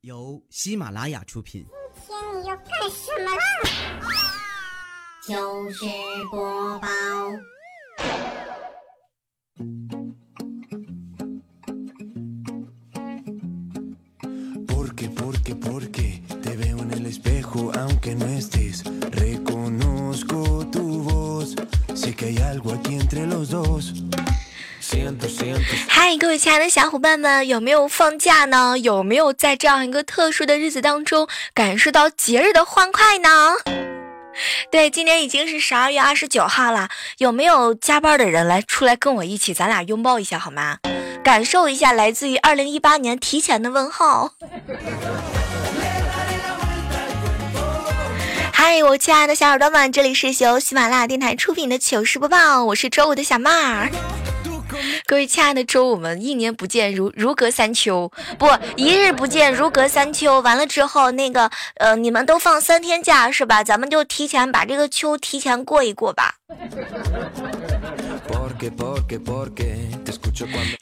由喜马拉雅出品。今天你要干什么啦？糗事播报。 Porque, porque, porque te veo en el espejo aunque no estés. Reconozco tu voz. Sé que hay algo aquí entre los dos. 嗨，各位亲爱的小伙伴们，有没有放假呢？有没有在这样一个特殊的日子当中感受到节日的欢快呢？对，今天已经是十二月二十九号了，有没有加班的人来出来跟我一起，咱俩拥抱一下好吗？感受一下来自于二零一八年提前的问候。嗨，我亲爱的小耳朵们，这里是由喜马拉雅电台出品的糗事播报，我是周五的小妹儿。各位亲爱的周五们，一年不见如如隔三秋，不一日不见如隔三秋。完了之后，那个呃，你们都放三天假是吧？咱们就提前把这个秋提前过一过吧。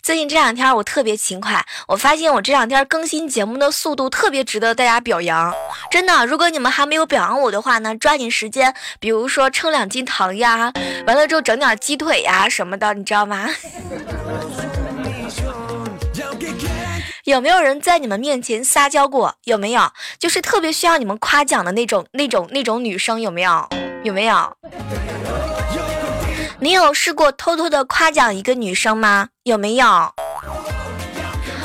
最近这两天我特别勤快，我发现我这两天更新节目的速度特别值得大家表扬。真的，如果你们还没有表扬我的话呢，抓紧时间，比如说称两斤糖呀，完了之后整点鸡腿呀什么的，你知道吗？有没有人在你们面前撒娇过？有没有？就是特别需要你们夸奖的那种、那种、那种女生，有没有？有没有？你有试过偷偷的夸奖一个女生吗？有没有？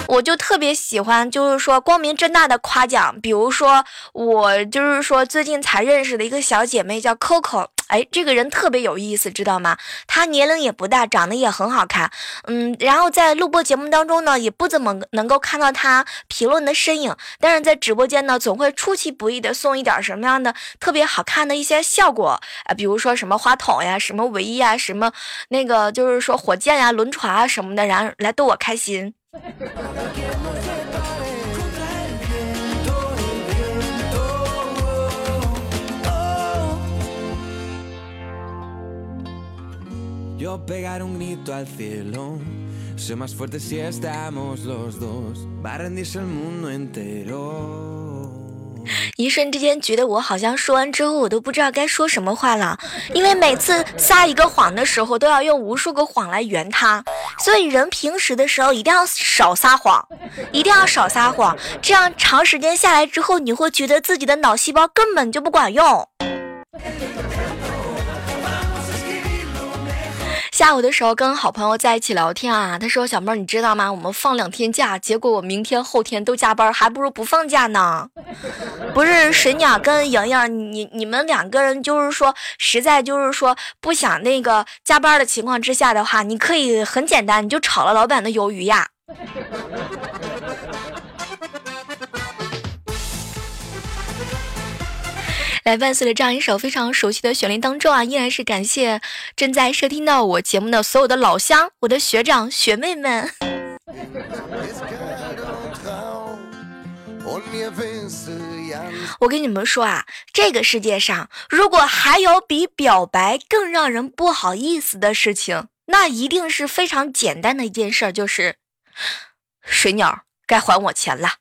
我就特别喜欢，就是说光明正大的夸奖。比如说，我就是说最近才认识的一个小姐妹叫 Coco，哎，这个人特别有意思，知道吗？他年龄也不大，长得也很好看，嗯，然后在录播节目当中呢，也不怎么能够看到他评论的身影，但是在直播间呢，总会出其不意的送一点什么样的特别好看的一些效果啊，比如说什么花筒呀，什么唯一呀，什么那个就是说火箭呀、轮船啊什么的，然后来逗我开心。Yo pegar un grito al cielo. Sé más fuerte si estamos los dos. Va a rendirse el mundo entero. 一瞬之间觉得我好像说完之后，我都不知道该说什么话了，因为每次撒一个谎的时候，都要用无数个谎来圆它。所以人平时的时候一定要少撒谎，一定要少撒谎，这样长时间下来之后，你会觉得自己的脑细胞根本就不管用。下午的时候跟好朋友在一起聊天啊，他说：“小妹儿，你知道吗？我们放两天假，结果我明天后天都加班，还不如不放假呢。”不是水鸟跟莹莹，你你们两个人就是说，实在就是说不想那个加班的情况之下的话，你可以很简单，你就炒了老板的鱿鱼呀。来，伴随着这样一首非常熟悉的旋律当中啊，依然是感谢正在收听到我节目的所有的老乡、我的学长学妹们。我跟你们说啊，这个世界上如果还有比表白更让人不好意思的事情，那一定是非常简单的一件事儿，就是水鸟该还我钱了。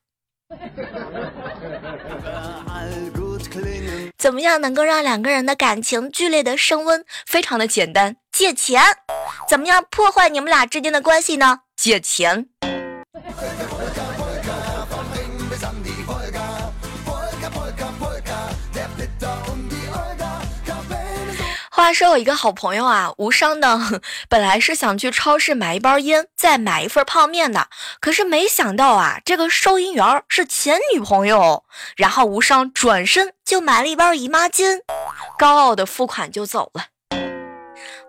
怎么样能够让两个人的感情剧烈的升温？非常的简单，借钱。怎么样破坏你们俩之间的关系呢？借钱。话说有一个好朋友啊，无伤呢，本来是想去超市买一包烟，再买一份泡面的，可是没想到啊，这个收银员是前女朋友，然后无伤转身就买了一包姨妈巾，高傲的付款就走了。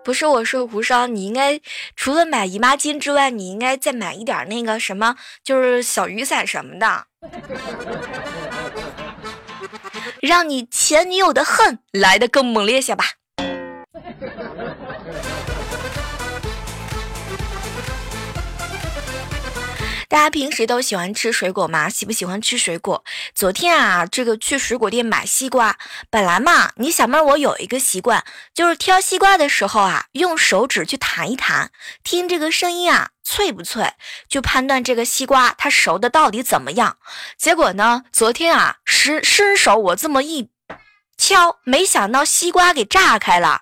不是我说无伤，你应该除了买姨妈巾之外，你应该再买一点那个什么，就是小雨伞什么的，让你前女友的恨来得更猛烈些吧。大家平时都喜欢吃水果吗？喜不喜欢吃水果？昨天啊，这个去水果店买西瓜，本来嘛，你小妹儿我有一个习惯，就是挑西瓜的时候啊，用手指去弹一弹，听这个声音啊，脆不脆，就判断这个西瓜它熟的到底怎么样。结果呢，昨天啊，伸伸手我这么一敲，没想到西瓜给炸开了。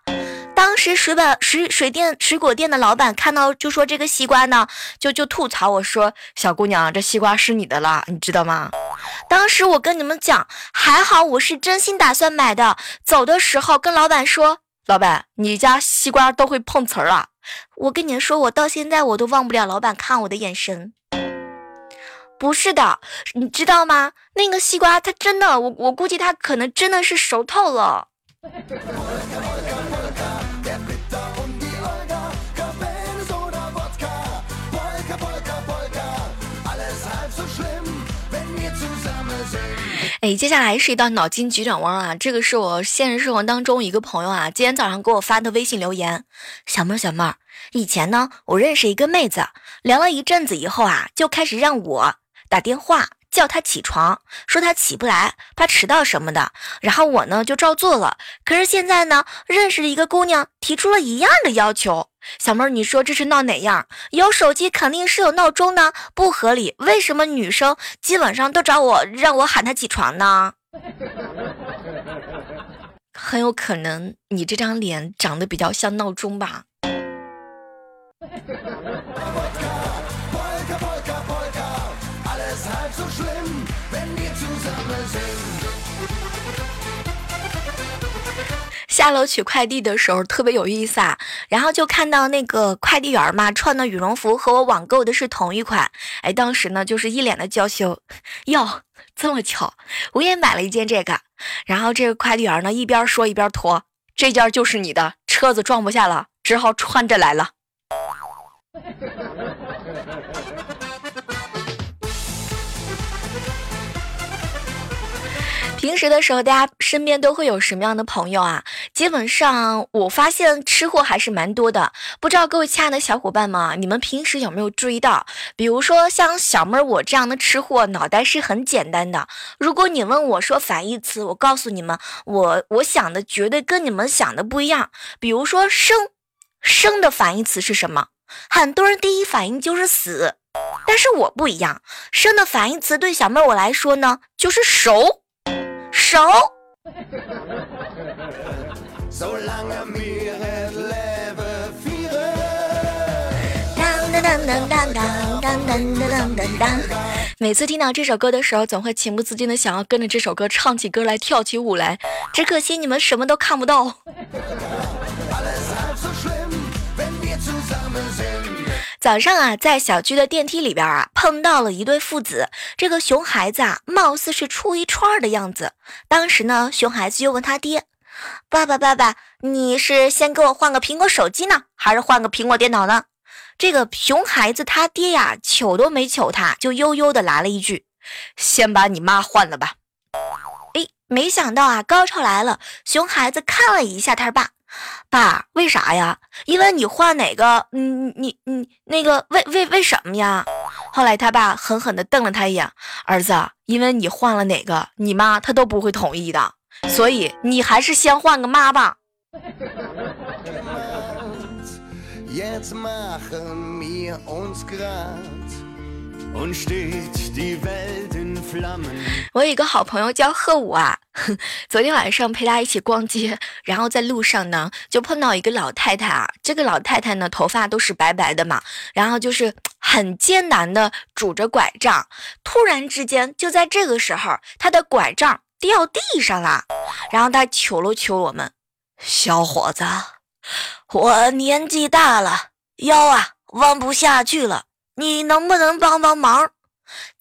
当时水板水水店水果店的老板看到就说这个西瓜呢，就就吐槽我说小姑娘这西瓜是你的了，你知道吗？当时我跟你们讲，还好我是真心打算买的，走的时候跟老板说，老板你家西瓜都会碰瓷儿啊！我跟你说，我到现在我都忘不了老板看我的眼神。不是的，你知道吗？那个西瓜它真的，我我估计它可能真的是熟透了。哎，接下来是一道脑筋急转弯啊！这个是我现实生活当中一个朋友啊，今天早上给我发的微信留言。小妹儿，小妹儿，以前呢，我认识一个妹子，聊了一阵子以后啊，就开始让我打电话叫他起床，说他起不来，怕迟到什么的。然后我呢就照做了。可是现在呢，认识了一个姑娘提出了一样的要求。小妹儿，你说这是闹哪样？有手机肯定是有闹钟呢，不合理。为什么女生基本上都找我让我喊她起床呢？很有可能你这张脸长得比较像闹钟吧。下楼取快递的时候特别有意思啊，然后就看到那个快递员嘛，穿的羽绒服和我网购的是同一款，哎，当时呢就是一脸的娇羞，哟，这么巧，我也买了一件这个，然后这个快递员呢一边说一边脱，这件就是你的，车子装不下了，只好穿着来了。平时的时候，大家身边都会有什么样的朋友啊？基本上，我发现吃货还是蛮多的。不知道各位亲爱的小伙伴们，你们平时有没有注意到？比如说像小妹儿我这样的吃货，脑袋是很简单的。如果你问我说反义词，我告诉你们，我我想的绝对跟你们想的不一样。比如说生，生的反义词是什么？很多人第一反应就是死，但是我不一样，生的反义词对小妹儿我来说呢，就是熟。熟。当当当当当当当当当当当。每次听到这首歌的时候，总会情不自禁的想要跟着这首歌唱起歌来，跳起舞来。只可惜你们什么都看不到。早上啊，在小区的电梯里边啊，碰到了一对父子。这个熊孩子啊，貌似是出一串的样子。当时呢，熊孩子就问他爹：“爸爸，爸爸，你是先给我换个苹果手机呢，还是换个苹果电脑呢？”这个熊孩子他爹呀，瞅都没瞅他，就悠悠的来了一句：“先把你妈换了吧。”哎，没想到啊，高潮来了。熊孩子看了一下他爸。爸，为啥呀？因为你换哪个，你你你那个为为为什么呀？后来他爸狠狠地瞪了他一眼，儿子，因为你换了哪个，你妈她都不会同意的，所以你还是先换个妈吧。我有一个好朋友叫贺武啊，昨天晚上陪他一起逛街，然后在路上呢就碰到一个老太太啊。这个老太太呢头发都是白白的嘛，然后就是 很艰难的拄着拐杖。突然之间，就在这个时候，她的拐杖掉地上了，然后她求了求我们：“小伙子，我年纪大了，腰啊弯不下去了。”你能不能帮帮忙？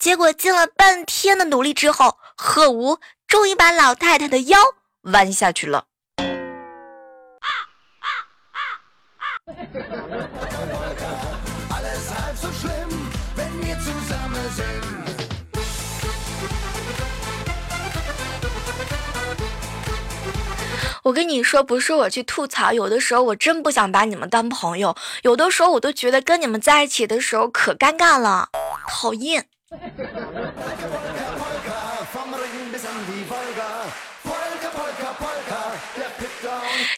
结果尽了半天的努力之后，贺吴终于把老太太的腰弯下去了。我跟你说，不是我去吐槽，有的时候我真不想把你们当朋友，有的时候我都觉得跟你们在一起的时候可尴尬了。讨厌。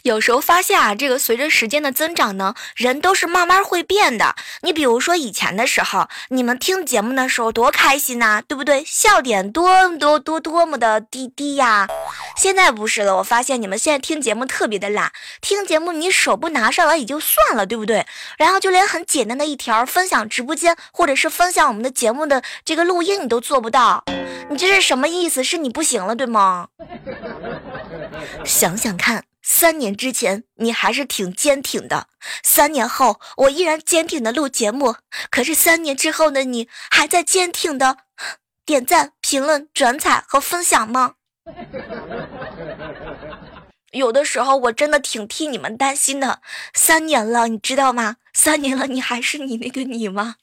有时候发现啊，这个随着时间的增长呢，人都是慢慢会变的。你比如说以前的时候，你们听节目的时候多开心呐，对不对？笑点多多多多么的低低呀。现在不是了，我发现你们现在听节目特别的懒，听节目你手不拿上来也就算了，对不对？然后就连很简单的一条分享直播间或者是分享我们的节目的这个录音你都做不到，你这是什么意思？是你不行了，对吗？想想看。三年之前你还是挺坚挺的，三年后我依然坚挺的录节目。可是三年之后的你还在坚挺的点赞、评论、转采和分享吗？有的时候我真的挺替你们担心的。三年了，你知道吗？三年了，你还是你那个你吗？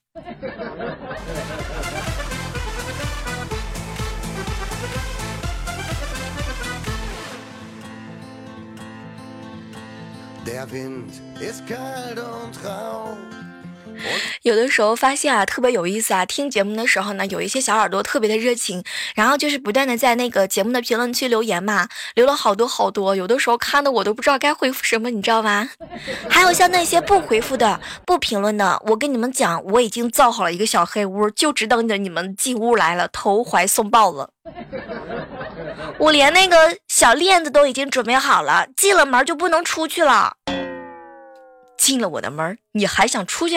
有的时候发现啊，特别有意思啊。听节目的时候呢，有一些小耳朵特别的热情，然后就是不断的在那个节目的评论区留言嘛，留了好多好多。有的时候看的我都不知道该回复什么，你知道吗？还有像那些不回复的、不评论的，我跟你们讲，我已经造好了一个小黑屋，就只等着你们进屋来了，投怀送抱了。我连那个小链子都已经准备好了，进了门就不能出去了。进了我的门，你还想出去？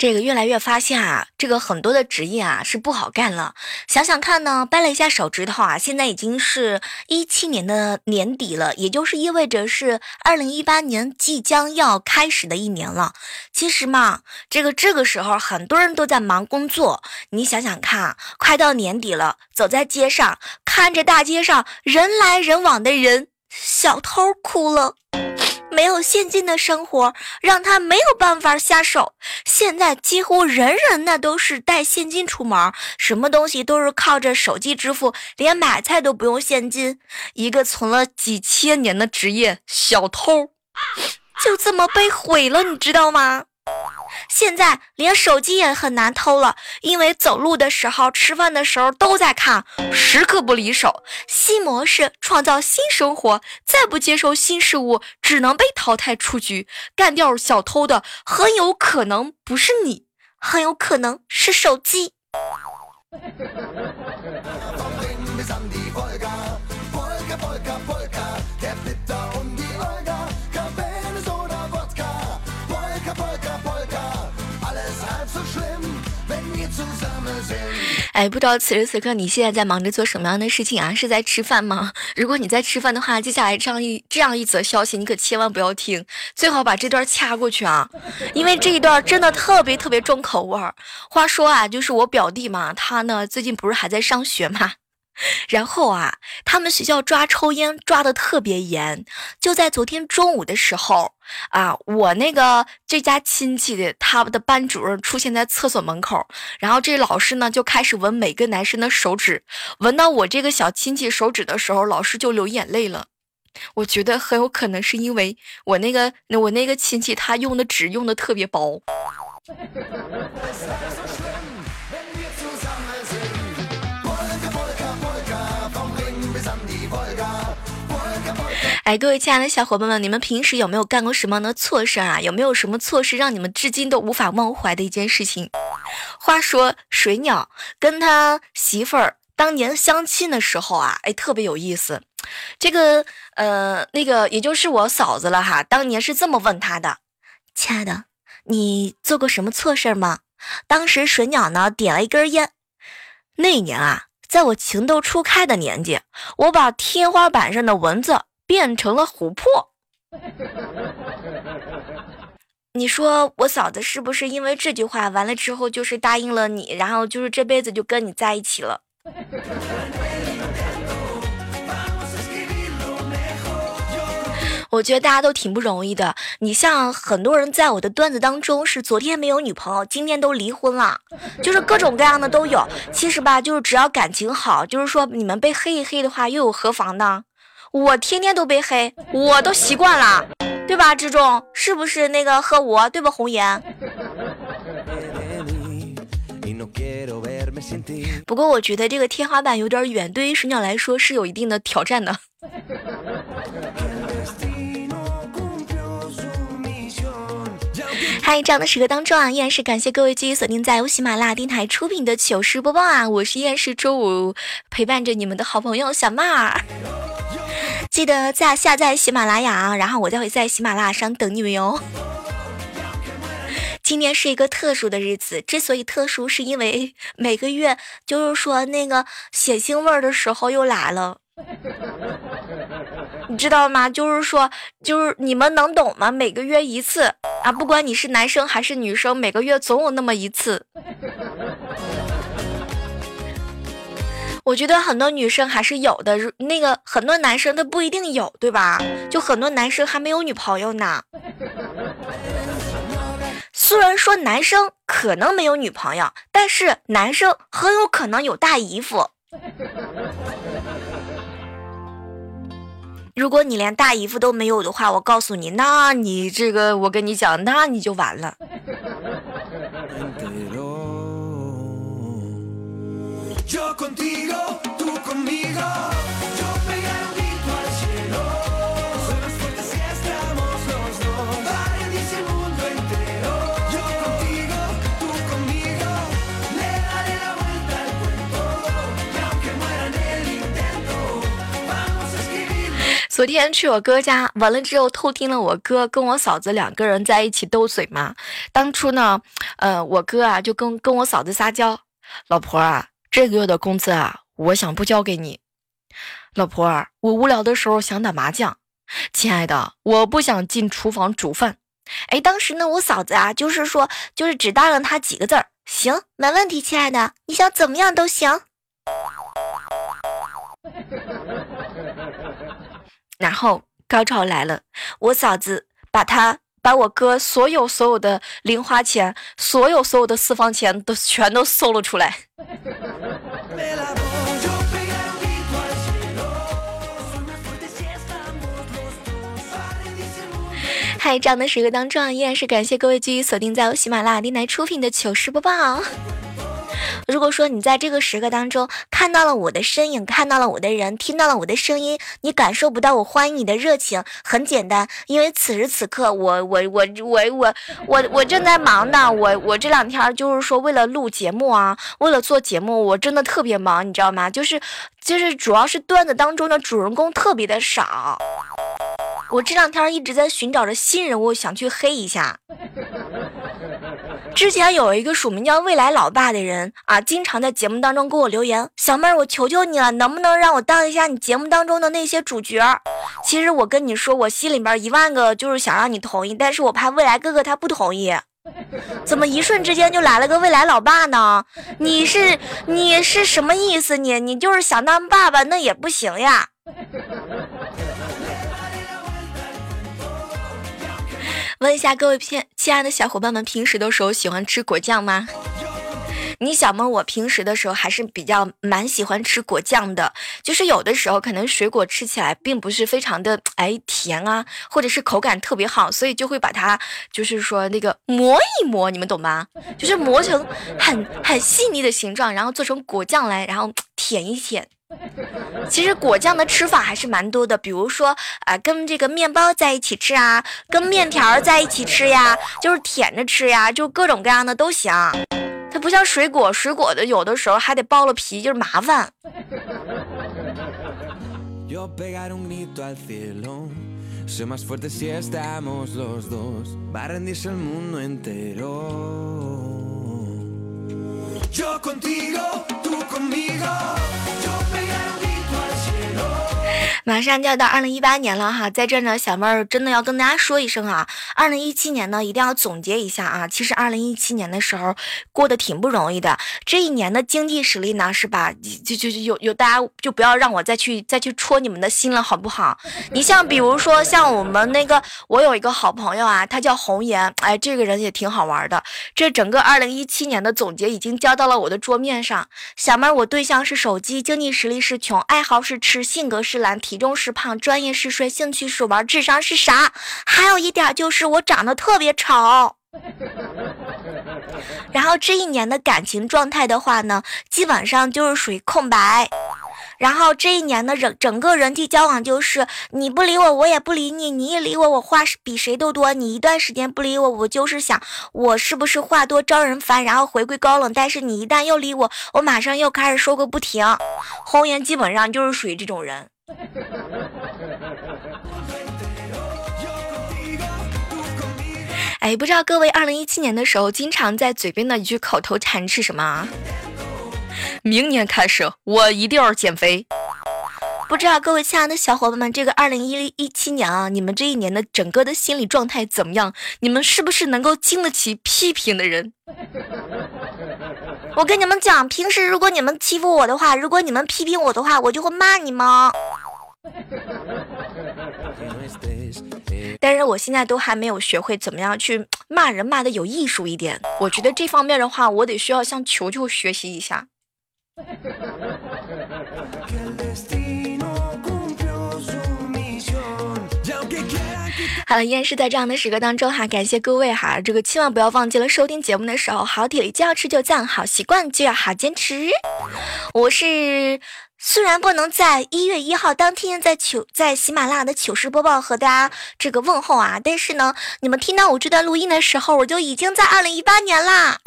这个越来越发现啊，这个很多的职业啊是不好干了。想想看呢，掰了一下手指头啊，现在已经是一七年的年底了，也就是意味着是二零一八年即将要开始的一年了。其实嘛，这个这个时候很多人都在忙工作。你想想看，快到年底了，走在街上，看着大街上人来人往的人，小偷哭了。没有现金的生活让他没有办法下手。现在几乎人人那都是带现金出门，什么东西都是靠着手机支付，连买菜都不用现金。一个存了几千年的职业——小偷，就这么被毁了，你知道吗？现在连手机也很难偷了，因为走路的时候、吃饭的时候都在看，时刻不离手。新模式创造新生活，再不接受新事物，只能被淘汰出局。干掉小偷的很有可能不是你，很有可能是手机。哎，不知道此时此刻你现在在忙着做什么样的事情啊？是在吃饭吗？如果你在吃饭的话，接下来这样一这样一则消息，你可千万不要听，最好把这段掐过去啊，因为这一段真的特别特别重口味儿。话说啊，就是我表弟嘛，他呢最近不是还在上学嘛？然后啊，他们学校抓抽烟抓的特别严。就在昨天中午的时候啊，我那个这家亲戚的他们的班主任出现在厕所门口，然后这老师呢就开始闻每个男生的手指，闻到我这个小亲戚手指的时候，老师就流眼泪了。我觉得很有可能是因为我那个我那个亲戚他用的纸用的特别薄。哎，各位亲爱的小伙伴们，你们平时有没有干过什么样的错事啊？有没有什么错事让你们至今都无法忘怀的一件事情？话说水鸟跟他媳妇儿当年相亲的时候啊，哎，特别有意思。这个呃，那个也就是我嫂子了哈，当年是这么问他的：“亲爱的，你做过什么错事吗？”当时水鸟呢点了一根烟。那年啊，在我情窦初开的年纪，我把天花板上的蚊子。变成了琥珀，你说我嫂子是不是因为这句话完了之后就是答应了你，然后就是这辈子就跟你在一起了？我觉得大家都挺不容易的。你像很多人在我的段子当中是昨天没有女朋友，今天都离婚了，就是各种各样的都有。其实吧，就是只要感情好，就是说你们被黑一黑的话，又有何妨呢？我天天都被黑，我都习惯了，对吧？志忠是不是那个和我对吧？红颜。不过我觉得这个天花板有点远，对于水鸟来说是有一定的挑战的。嗨，这样的时刻当中啊，依然是感谢各位继续锁定在由喜马拉雅电台出品的糗事播报啊，我是依然是周五陪伴着你们的好朋友小妹儿。记得在下载喜马拉雅，然后我就会在喜马拉雅上等你们哟。今天是一个特殊的日子，之所以特殊，是因为每个月就是说那个血腥味儿的时候又来了，你知道吗？就是说，就是你们能懂吗？每个月一次啊，不管你是男生还是女生，每个月总有那么一次。我觉得很多女生还是有的，那个很多男生他不一定有，对吧？就很多男生还没有女朋友呢。虽然说男生可能没有女朋友，但是男生很有可能有大姨夫。如果你连大姨夫都没有的话，我告诉你，那你这个，我跟你讲，那你就完了。昨天去我哥家，完了之后偷听了我哥跟我嫂子两个人在一起斗嘴嘛。当初呢，呃，我哥啊就跟跟我嫂子撒娇，老婆啊，这个月的工资啊，我想不交给你。老婆儿，我无聊的时候想打麻将。亲爱的，我不想进厨房煮饭。哎，当时呢，我嫂子啊，就是说，就是只答应他几个字儿，行，没问题，亲爱的，你想怎么样都行。然后高潮来了，我嫂子把他把我哥所有所有的零花钱，所有所有的私房钱都全都搜了出来。嗨，这样的时刻当中，依然是感谢各位继续锁定在由喜马拉雅电台出品的糗事播报。如果说你在这个时刻当中看到了我的身影，看到了我的人，听到了我的声音，你感受不到我欢迎你的热情，很简单，因为此时此刻我我我我我我我正在忙呢，我我这两天就是说为了录节目啊，为了做节目，我真的特别忙，你知道吗？就是就是主要是段子当中的主人公特别的少，我这两天一直在寻找着新人物，想去黑一下。之前有一个署名叫“未来老爸”的人啊，经常在节目当中给我留言：“小妹儿，我求求你了，能不能让我当一下你节目当中的那些主角？”其实我跟你说，我心里边一万个就是想让你同意，但是我怕未来哥哥他不同意。怎么一瞬之间就来了个未来老爸呢？你是你是什么意思？你你就是想当爸爸，那也不行呀。问一下各位亲亲爱的小伙伴们，平时的时候喜欢吃果酱吗？你小妹，我平时的时候还是比较蛮喜欢吃果酱的，就是有的时候可能水果吃起来并不是非常的哎甜啊，或者是口感特别好，所以就会把它就是说那个磨一磨，你们懂吗？就是磨成很很细腻的形状，然后做成果酱来，然后舔一舔。其实果酱的吃法还是蛮多的，比如说啊，跟这个面包在一起吃啊，跟面条在一起吃呀，就是舔着吃呀，就各种各样的都行。它不像水果，水果的有的时候还得剥了皮，就是麻烦。马上就要到二零一八年了哈，在这呢，小妹儿真的要跟大家说一声啊，二零一七年呢一定要总结一下啊。其实二零一七年的时候过得挺不容易的，这一年的经济实力呢是吧？就就就有有大家就不要让我再去再去戳你们的心了，好不好？你像比如说像我们那个，我有一个好朋友啊，他叫红颜，哎，这个人也挺好玩的。这整个二零一七年的总结已经交到了我的桌面上。小妹儿，我对象是手机，经济实力是穷，爱好是吃，性格是懒。体体重是胖，专业是睡，兴趣是玩，智商是啥？还有一点就是我长得特别丑。然后这一年的感情状态的话呢，基本上就是属于空白。然后这一年的整整个人际交往就是你不理我，我也不理你；你一理我，我话比谁都多。你一段时间不理我，我就是想我是不是话多招人烦，然后回归高冷。但是你一旦又理我，我马上又开始说个不停。红颜基本上就是属于这种人。哎，不知道各位二零一七年的时候，经常在嘴边的一句口头禅是什么？明年开始，我一定要减肥。不知道各位亲爱的小伙伴们，这个二零一一七年啊，你们这一年的整个的心理状态怎么样？你们是不是能够经得起批评的人？我跟你们讲，平时如果你们欺负我的话，如果你们批评我的话，我就会骂你们。但是我现在都还没有学会怎么样去 骂人，骂的有艺术一点。我觉得这方面的话，我得需要向球球学习一下。好了，依然是在这样的时刻当中哈，感谢各位哈，这个千万不要忘记了收听节目的时候，好体力就要持久战，好习惯就要好坚持。我是虽然不能在一月一号当天在糗在喜马拉雅的糗事播报和大家这个问候啊，但是呢，你们听到我这段录音的时候，我就已经在二零一八年啦。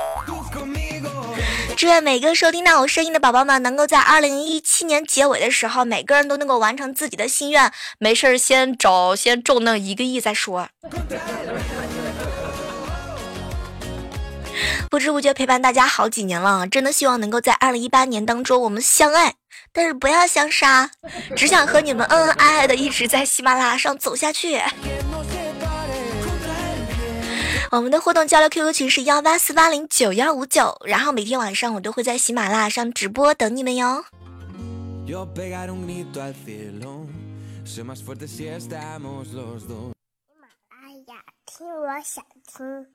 祝愿每个收听到我声音的宝宝们，能够在二零一七年结尾的时候，每个人都能够完成自己的心愿。没事儿，先找先中那一个亿再说。不知不觉陪伴大家好几年了，真的希望能够在二零一八年当中我们相爱，但是不要相杀，只想和你们恩恩爱爱的一直在喜马拉雅上走下去。我们的互动交流 QQ 群是幺八四八零九幺五九，然后每天晚上我都会在喜马拉雅上直播等你们哟。喜马拉雅听我想听。